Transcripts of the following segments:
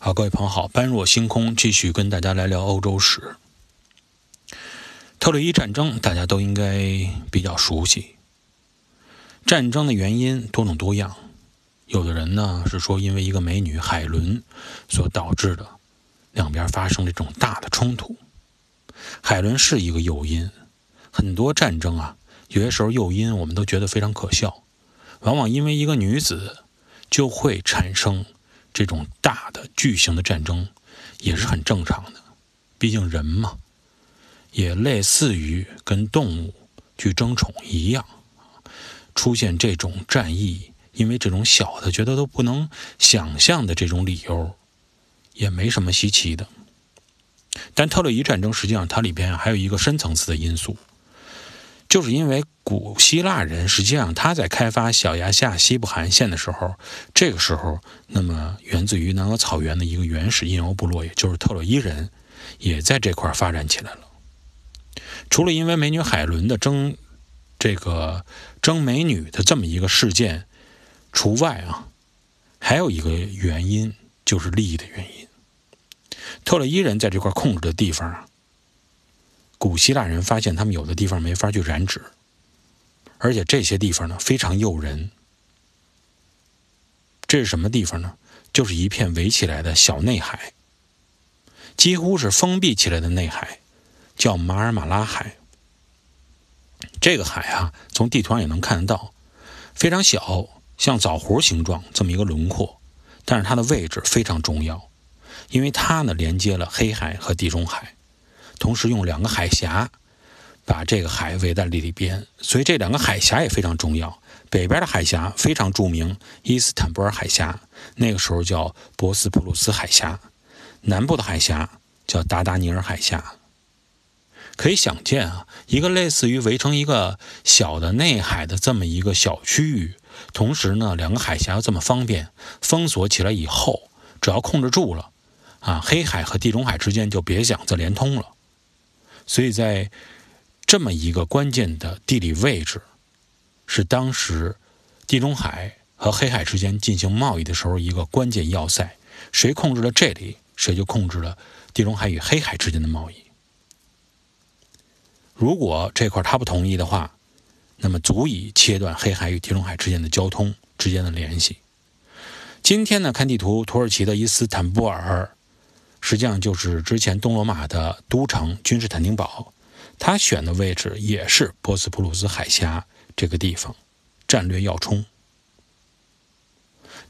好，各位朋友好，般若星空继续跟大家来聊欧洲史。特洛伊战争大家都应该比较熟悉。战争的原因多种多样，有的人呢是说因为一个美女海伦所导致的，两边发生这种大的冲突。海伦是一个诱因，很多战争啊，有些时候诱因我们都觉得非常可笑，往往因为一个女子就会产生。这种大的巨型的战争也是很正常的，毕竟人嘛，也类似于跟动物去争宠一样，出现这种战役，因为这种小的觉得都不能想象的这种理由，也没什么稀奇的。但特洛伊战争实际上它里边还有一个深层次的因素。就是因为古希腊人实际上他在开发小亚细亚西部海岸线的时候，这个时候，那么源自于南俄草原的一个原始印欧部落，也就是特洛伊人，也在这块发展起来了。除了因为美女海伦的争这个争美女的这么一个事件除外啊，还有一个原因就是利益的原因。特洛伊人在这块控制的地方啊。古希腊人发现，他们有的地方没法去染指，而且这些地方呢非常诱人。这是什么地方呢？就是一片围起来的小内海，几乎是封闭起来的内海，叫马尔马拉海。这个海啊，从地图上也能看得到，非常小，像枣核形状这么一个轮廓，但是它的位置非常重要，因为它呢连接了黑海和地中海。同时用两个海峡把这个海围在里边，所以这两个海峡也非常重要。北边的海峡非常著名，伊斯坦布尔海峡，那个时候叫博斯普鲁斯海峡；南部的海峡叫达达尼尔海峡。可以想见啊，一个类似于围成一个小的内海的这么一个小区域，同时呢，两个海峡又这么方便，封锁起来以后，只要控制住了，啊，黑海和地中海之间就别想再连通了。所以在这么一个关键的地理位置，是当时地中海和黑海之间进行贸易的时候一个关键要塞。谁控制了这里，谁就控制了地中海与黑海之间的贸易。如果这块他不同意的话，那么足以切断黑海与地中海之间的交通之间的联系。今天呢，看地图，土耳其的伊斯坦布尔。实际上就是之前东罗马的都城君士坦丁堡，他选的位置也是波斯普鲁斯海峡这个地方，战略要冲。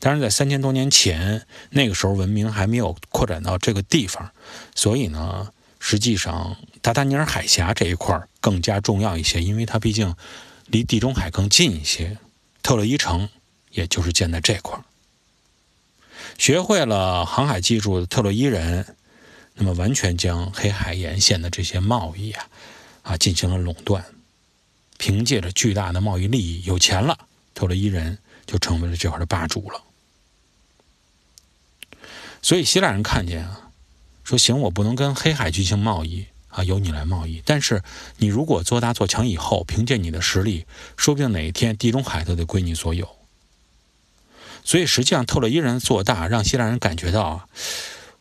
当然，在三千多年前，那个时候文明还没有扩展到这个地方，所以呢，实际上达达尼尔海峡这一块更加重要一些，因为它毕竟离地中海更近一些。特洛伊城也就是建在这块。学会了航海技术的特洛伊人，那么完全将黑海沿线的这些贸易啊，啊进行了垄断。凭借着巨大的贸易利益，有钱了，特洛伊人就成为了这块的霸主了。所以希腊人看见啊，说行，我不能跟黑海进行贸易啊，由你来贸易。但是你如果做大做强以后，凭借你的实力，说不定哪一天地中海都得归你所有。所以，实际上特洛伊人做大，让希腊人感觉到啊，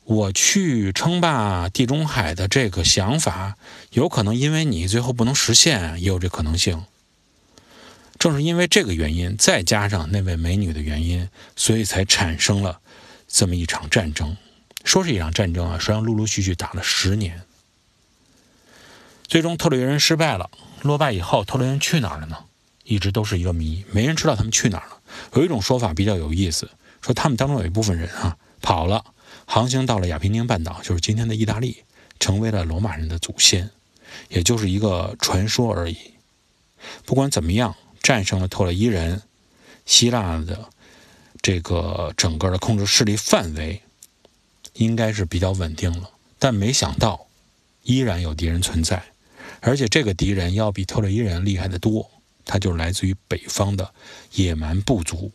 我去称霸地中海的这个想法，有可能因为你最后不能实现，也有这可能性。正是因为这个原因，再加上那位美女的原因，所以才产生了这么一场战争。说是一场战争啊，实际上陆陆续续打了十年。最终，特洛伊人失败了，落败以后，特洛伊人去哪儿了呢？一直都是一个谜，没人知道他们去哪儿了。有一种说法比较有意思，说他们当中有一部分人啊跑了，航行到了亚平宁半岛，就是今天的意大利，成为了罗马人的祖先，也就是一个传说而已。不管怎么样，战胜了特洛伊人，希腊的这个整个的控制势力范围应该是比较稳定了。但没想到，依然有敌人存在，而且这个敌人要比特洛伊人厉害的多。他就是来自于北方的野蛮部族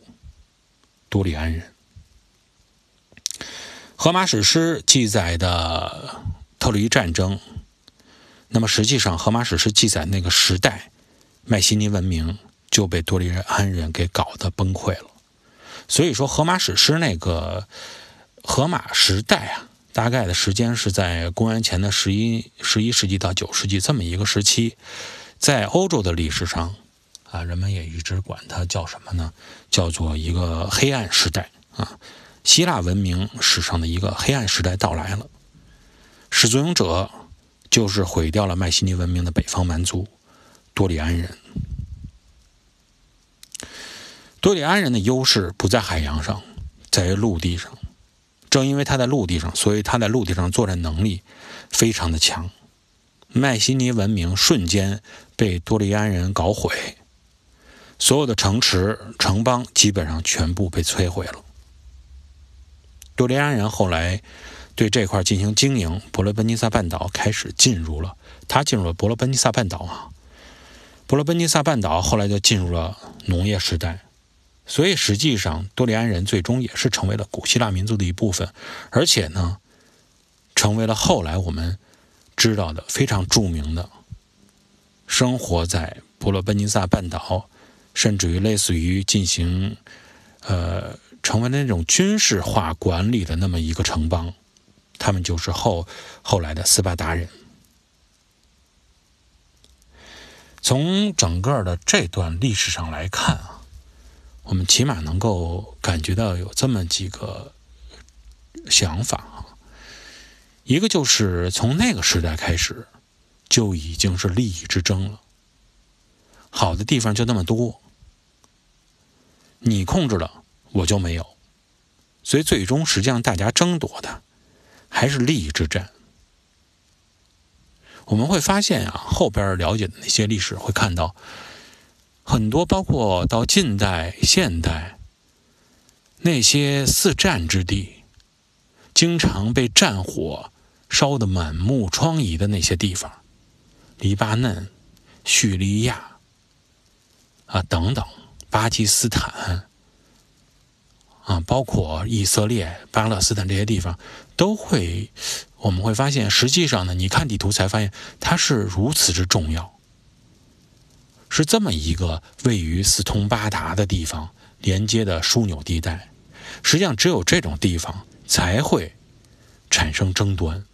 多利安人。荷马史诗记载的特洛伊战争，那么实际上荷马史诗记载那个时代，迈锡尼文明就被多利安人给搞得崩溃了。所以说，荷马史诗那个荷马时代啊，大概的时间是在公元前的十一十一世纪到九世纪这么一个时期，在欧洲的历史上啊，人们也一直管它叫什么呢？叫做一个黑暗时代啊。希腊文明史上的一个黑暗时代到来了，始作俑者就是毁掉了迈锡尼文明的北方蛮族多里安人。多里安人的优势不在海洋上，在于陆地上。正因为他在陆地上，所以他在陆地上作战能力非常的强。迈锡尼文明瞬间被多利安人搞毁，所有的城池、城邦基本上全部被摧毁了。多利安人后来对这块进行经营，伯罗奔尼撒半岛开始进入了，他进入了伯罗奔尼撒半岛啊。伯罗奔尼撒半岛后来就进入了农业时代，所以实际上多利安人最终也是成为了古希腊民族的一部分，而且呢，成为了后来我们知道的非常著名的，生活在伯罗奔尼撒半岛，甚至于类似于进行呃。成为那种军事化管理的那么一个城邦，他们就是后后来的斯巴达人。从整个的这段历史上来看啊，我们起码能够感觉到有这么几个想法啊，一个就是从那个时代开始就已经是利益之争了，好的地方就那么多，你控制了。我就没有，所以最终实际上大家争夺的还是利益之战。我们会发现啊，后边了解的那些历史会看到很多，包括到近代、现代那些四战之地，经常被战火烧得满目疮痍的那些地方，黎巴嫩、叙利亚啊等等，巴基斯坦。啊，包括以色列、巴勒斯坦这些地方，都会，我们会发现，实际上呢，你看地图才发现它是如此之重要，是这么一个位于四通八达的地方，连接的枢纽地带。实际上，只有这种地方才会产生争端。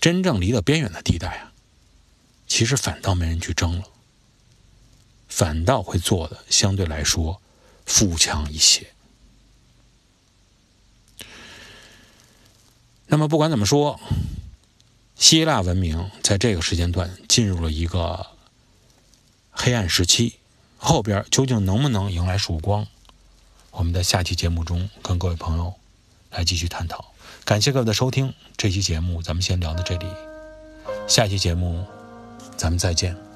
真正离得边远的地带啊，其实反倒没人去争了，反倒会做的相对来说富强一些。那么不管怎么说，希腊文明在这个时间段进入了一个黑暗时期，后边究竟能不能迎来曙光？我们在下期节目中跟各位朋友来继续探讨。感谢各位的收听，这期节目咱们先聊到这里，下期节目咱们再见。